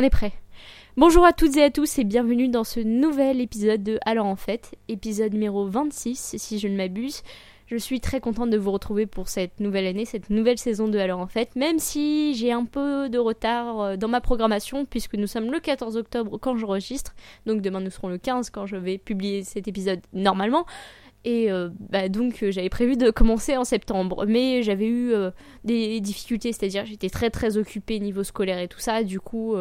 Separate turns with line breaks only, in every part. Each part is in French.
On est prêt. Bonjour à toutes et à tous et bienvenue dans ce nouvel épisode de Alors en fait, épisode numéro 26 si je ne m'abuse. Je suis très contente de vous retrouver pour cette nouvelle année, cette nouvelle saison de Alors en fait, même si j'ai un peu de retard euh, dans ma programmation puisque nous sommes le 14 octobre quand j'enregistre, donc demain nous serons le 15 quand je vais publier cet épisode normalement. Et euh, bah, donc euh, j'avais prévu de commencer en septembre, mais j'avais eu des difficultés, c'est-à-dire j'étais très très occupée niveau scolaire et tout ça, du coup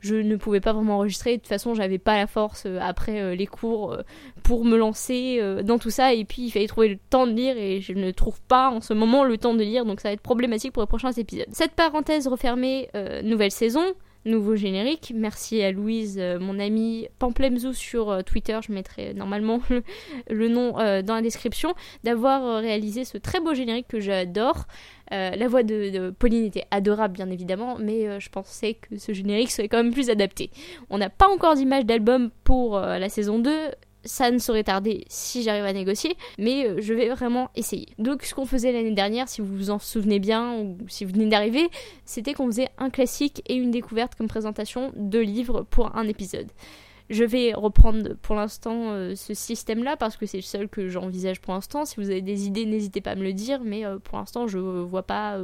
je ne pouvais pas vraiment enregistrer. De toute façon, j'avais pas la force euh, après euh, les cours euh, pour me lancer dans tout ça. Et puis, il fallait trouver le temps de lire et je ne trouve pas en ce moment le temps de lire. Donc, ça va être problématique pour les prochains épisodes. Cette parenthèse refermée, nouvelle saison nouveau générique. Merci à Louise, euh, mon amie Pamplemzou sur euh, Twitter, je mettrai normalement le, nom euh, dans la description, d'avoir réalisé ce très beau générique que j'adore. la voix de, Pauline était adorable bien évidemment, mais je pensais que ce générique serait quand même plus adapté. On n'a pas encore d'image d'album pour la saison 2, ça ne saurait tarder si j'arrive à négocier, mais euh, je vais vraiment essayer. Donc ce qu'on faisait l'année dernière, si vous vous en souvenez bien, ou si vous venez d'arriver, c'était qu'on faisait un classique et une découverte comme présentation de livres pour un épisode. Je vais reprendre pour l'instant euh, ce système-là parce que c'est le seul que j'envisage pour l'instant. Si vous avez des idées, n'hésitez pas à me le dire, mais euh, pour l'instant, je vois pas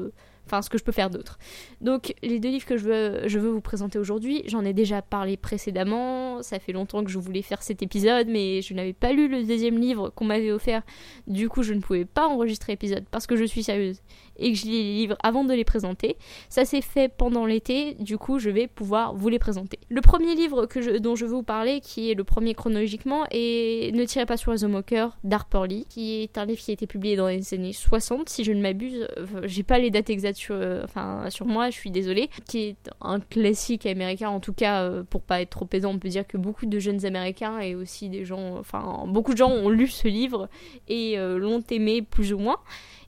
enfin ce que je peux faire d'autre. Donc les deux livres que je veux, je veux vous présenter aujourd'hui, j'en ai déjà parlé précédemment, ça fait longtemps que je voulais faire cet épisode, mais je n'avais pas lu le deuxième livre qu'on m'avait offert, du coup je ne pouvais pas enregistrer l'épisode parce que je suis sérieuse et que je lis les livres avant de les présenter. Ça s'est fait pendant l'été, du coup je vais pouvoir vous les présenter. Le premier livre dont je veux vous parler, qui est le premier chronologiquement, est Ne tirez pas sur les Moqueur d'Harper Lee, qui est un livre qui a été publié dans les années 60, si je ne m'abuse. J'ai pas les dates exactes sur, euh, sur moi, je suis désolée. Qui est un classique américain, en tout cas, euh, pour pas être trop pédant, on peut dire que beaucoup de jeunes américains et aussi des gens, enfin, beaucoup de gens ont lu ce livre et euh, l'ont aimé plus ou moins.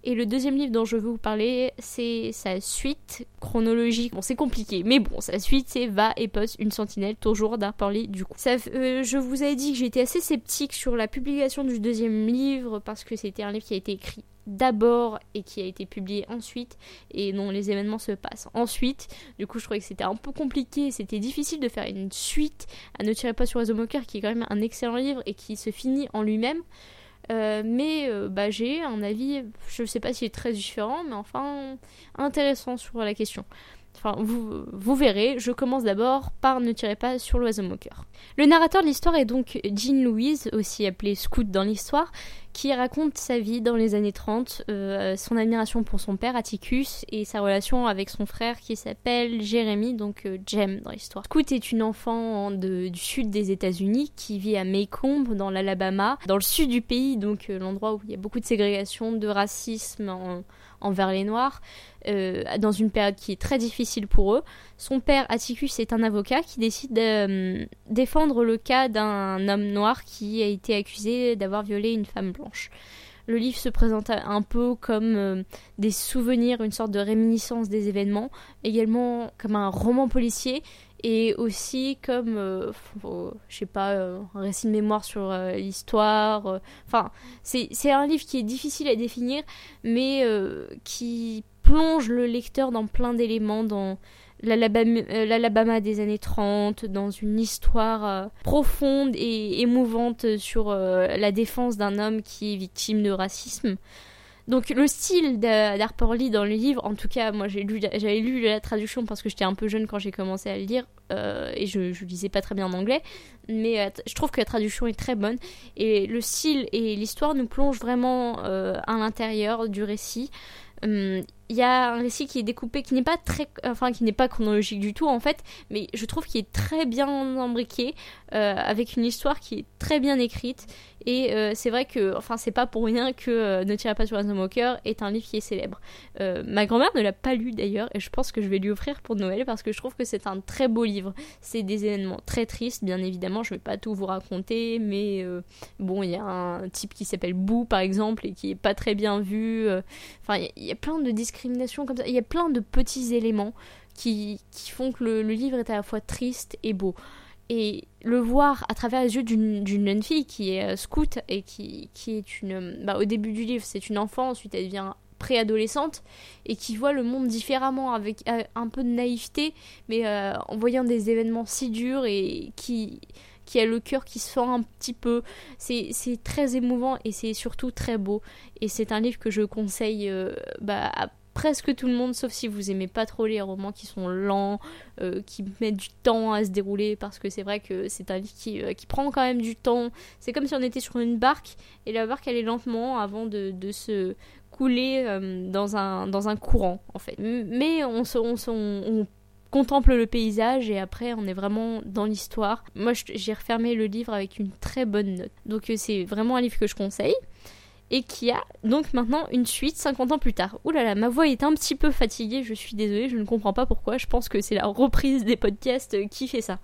Et le deuxième livre dont je veux vous parler, c'est sa suite chronologique. Bon, c'est compliqué, mais bon, sa suite, c'est Va et poste une sentinelle, toujours d'Harper Lee, du coup. Je vous avais dit que j'étais assez sceptique sur la publication du deuxième livre parce que c'était un livre qui a été écrit d'abord et qui a été publié ensuite et dont les événements se passent ensuite. Du coup, je trouvais que c'était un peu compliqué, c'était difficile de faire une suite à Ne tirez pas sur les Moqueur qui est quand même un excellent livre et qui se finit en lui-même. Euh, mais euh, bah, j'ai un avis, je ne sais pas s'il est très différent, mais enfin intéressant sur la question. Enfin, vous, vous verrez, je commence d'abord par Ne tirez pas sur l'oiseau moqueur. Le narrateur de l'histoire est donc Jean Louise, aussi appelé Scout dans l'histoire, qui raconte sa vie dans les années 30, euh, son admiration pour son père Atticus et sa relation avec son frère qui s'appelle Jérémy, donc euh, Jem dans l'histoire. Scout est une enfant du sud des États-Unis qui vit à Maycomb dans l'Alabama, dans le sud du pays, donc euh, l'endroit où il y a beaucoup de ségrégation, de racisme envers les Noirs. Dans une période qui est très difficile pour eux. Son père, Atticus, est un avocat qui décide de défendre le cas d'un homme noir qui a été accusé d'avoir violé une femme. Le livre se présente un peu comme euh, des souvenirs, une sorte de réminiscence des événements, également comme un roman policier et aussi comme, je sais pas, un récit de mémoire sur l'histoire. Enfin, c'est un livre qui est difficile à définir, mais qui plonge le lecteur dans plein d'éléments, dans euh, l'Alabama des années 30, dans une histoire euh, profonde et émouvante sur euh, la défense d'un homme qui est victime de racisme. Donc le style d'Harper Lee dans le livre, en tout cas moi j'ai lu, j'avais lu la traduction parce que j'étais un peu jeune quand j'ai commencé à le lire et je, je lisais pas très bien en anglais, mais je trouve que la traduction est très bonne et le style et l'histoire nous plongent vraiment à l'intérieur du récit. Il y a un récit qui est découpé, qui n'est pas très, enfin qui n'est pas chronologique du tout en fait, mais je trouve qu'il est très bien embriqué, euh, avec une histoire qui est très bien écrite. Et euh, c'est vrai que, enfin, c'est pas pour rien que euh, Ne tirez pas sur un homme au cœur est un livre qui est célèbre. ma grand-mère ne l'a pas lu d'ailleurs, et je pense que je vais lui offrir pour Noël parce que je trouve que c'est un très beau livre. C'est des événements très tristes, bien évidemment. Je vais pas tout vous raconter, mais bon, il y a un type qui s'appelle Boo par exemple et qui est pas très bien vu. Enfin, il y, a plein de comme ça. Il y a plein de petits éléments qui, qui font que le livre est à la fois triste et beau et le voir à travers les yeux d'une jeune fille qui est euh, scout et qui, qui est une... Bah, au début du livre, c'est une enfant, ensuite elle devient préadolescente et qui voit le monde différemment avec un peu de naïveté mais en voyant des événements si durs et qui qui a le cœur qui se fend un petit peu. C'est très émouvant et c'est surtout très beau. Et c'est un livre que je conseille bah, à presque tout le monde, sauf si vous aimez pas trop les romans qui sont lents, euh, qui mettent du temps à se dérouler, parce que c'est vrai que c'est un livre qui, euh, qui, prend quand même du temps. C'est comme si on était sur une barque, et la barque elle est lentement avant de, de se couler euh, dans, un, dans un courant, en fait. Mais on, se, on, on, contemple le paysage et après on est vraiment dans l'histoire. Moi j'ai refermé le livre avec une très bonne note. Donc c'est vraiment un livre que je conseille et qui a donc maintenant une suite 50 ans plus tard. Ouh là ma voix est un petit peu fatiguée, je suis désolée, je ne comprends pas pourquoi, je pense que c'est la reprise des podcasts qui fait ça.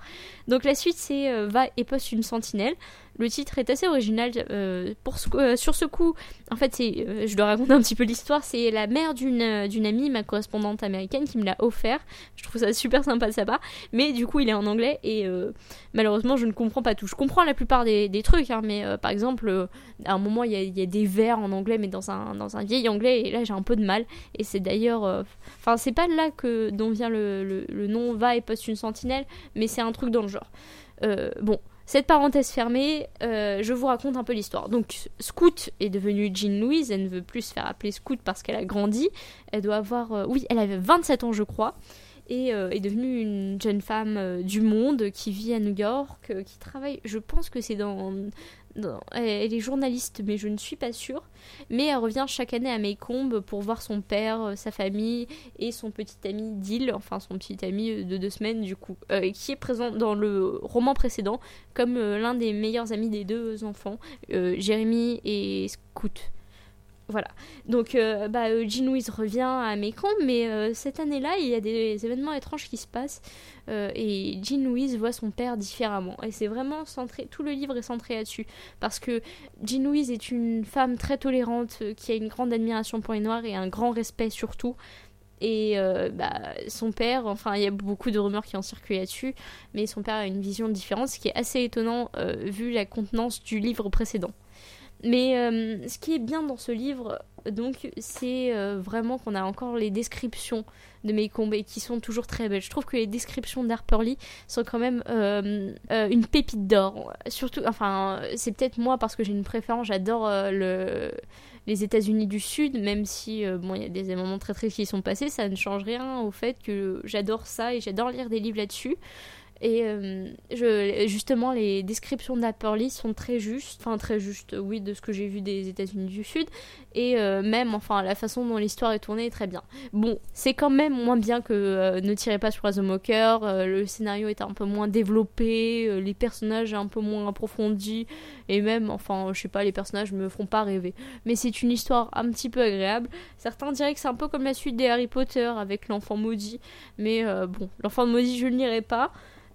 Donc la suite c'est euh, Va et poste une sentinelle. Le titre est assez original. Euh, pour euh, sur ce coup, en fait, c'est, euh, je dois raconter un petit peu l'histoire. C'est la mère d'une, d'une amie, ma correspondante américaine, qui me l'a offert. Je trouve ça super sympa de sa part. Mais du coup, il est en anglais et malheureusement, je ne comprends pas tout. Je comprends la plupart des, des trucs, hein, mais par exemple, à un moment, il y a, des vers en anglais, mais dans un, dans un vieil anglais. Et là, j'ai un peu de mal. Et c'est d'ailleurs. Enfin, c'est pas là que, dont vient le, le, le nom va et poste une sentinelle, mais c'est un truc dans le genre. bon. Cette parenthèse fermée, euh, je vous raconte un peu l'histoire. Donc, Scout est devenue Jean Louise, elle ne veut plus se faire appeler Scout parce qu'elle a grandi. Elle doit avoir. Euh, oui, elle avait 27 ans, je crois. Et euh, est devenue une jeune femme du monde qui vit à New York, qui travaille. Je pense que c'est dans elle est journaliste, mais je ne suis pas sûre. Mais elle revient chaque année à Maycomb pour voir son père, euh, sa famille et son petit ami Dill, enfin son petit ami euh, de deux semaines du coup, euh, qui est présent dans le roman précédent comme l'un des meilleurs amis des deux enfants, Jérémy et Scout. Voilà. Donc, euh, bah, euh, Jean Louise revient à Mécon, mais euh, cette année-là, il y a des événements étranges qui se passent et Jean Louise voit son père différemment. Et c'est vraiment centré, tout le livre est centré là-dessus. Parce que Jean Louise est une femme très tolérante qui a une grande admiration pour les Noirs et un grand respect surtout. Et bah, son père, enfin, il y a beaucoup de rumeurs qui ont circulé là-dessus, mais son père a une vision différente, ce qui est assez étonnant vu la contenance du livre précédent. Mais euh, ce qui est bien dans ce livre, donc, c'est euh, vraiment qu'on a encore les descriptions de mes combats qui sont toujours très belles. Je trouve que les descriptions d'Harper Lee sont quand même euh, une pépite d'or. Surtout, enfin, c'est peut-être moi parce que j'ai une préférence, j'adore le les États-Unis du Sud, même si bon, il y a des moments très tristes qui sont passés, ça ne change rien au fait que j'adore ça et j'adore lire des livres là-dessus. Et euh, justement, les descriptions d'Apperly sont très justes, enfin très justes, oui, de ce que j'ai vu des États-Unis du Sud, et euh, même, enfin, la façon dont l'histoire est tournée est très bien. Bon, c'est quand même moins bien que euh, Ne tirez pas sur The Mocker, le scénario est un peu moins développé, les personnages un peu moins approfondis, et même, enfin, je sais pas, les personnages me feront pas rêver. Mais c'est une histoire un petit peu agréable. Certains diraient que c'est un peu comme la suite des Harry Potter avec l'enfant maudit, mais bon, l'enfant maudit, je ne lirai pas.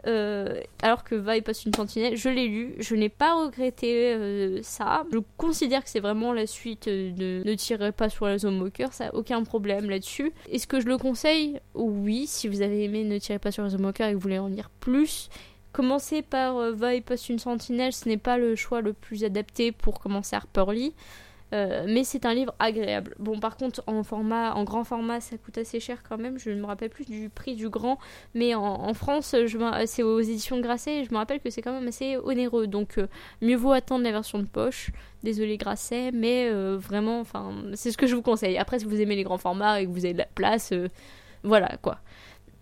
Euh, alors que Va et passe une sentinelle, je l'ai lu, je n'ai pas regretté euh, ça. Je considère que c'est vraiment la suite de Ne tirez pas sur la zone moqueur, ça aucun problème là-dessus. Est-ce que je le conseille? Oui, si vous avez aimé Ne tirez pas sur la zone moqueur et que vous voulez en lire plus. Commencer par euh, Va et passe une sentinelle, ce n'est pas le choix le plus adapté pour commencer Harper Lee. Euh, mais c'est un livre agréable. Bon, par contre, en format, en grand format, ça coûte assez cher quand même. Je ne me rappelle plus du prix du grand, mais en, France, c'est aux éditions Grasset. je me rappelle que c'est quand même assez onéreux. Donc, euh, mieux vaut attendre la version de poche. Désolé Grasset, mais euh, vraiment, enfin, c'est ce que je vous conseille. Après, si vous aimez les grands formats et que vous avez de la place, voilà quoi.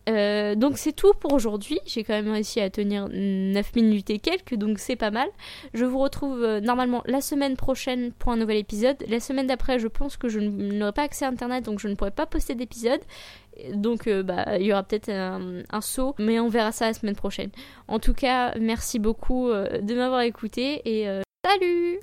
Euh, donc c'est tout pour aujourd'hui. J'ai quand même réussi à tenir 9 minutes et quelques, donc c'est pas mal. Je vous retrouve euh, normalement la semaine prochaine pour un nouvel épisode. La semaine d'après, je pense que je n'aurai pas accès à Internet, donc je ne pourrai pas poster d'épisode. Donc euh, bah, il y aura peut-être un, saut, mais on verra ça la semaine prochaine. En tout cas, merci beaucoup de m'avoir écouté et salut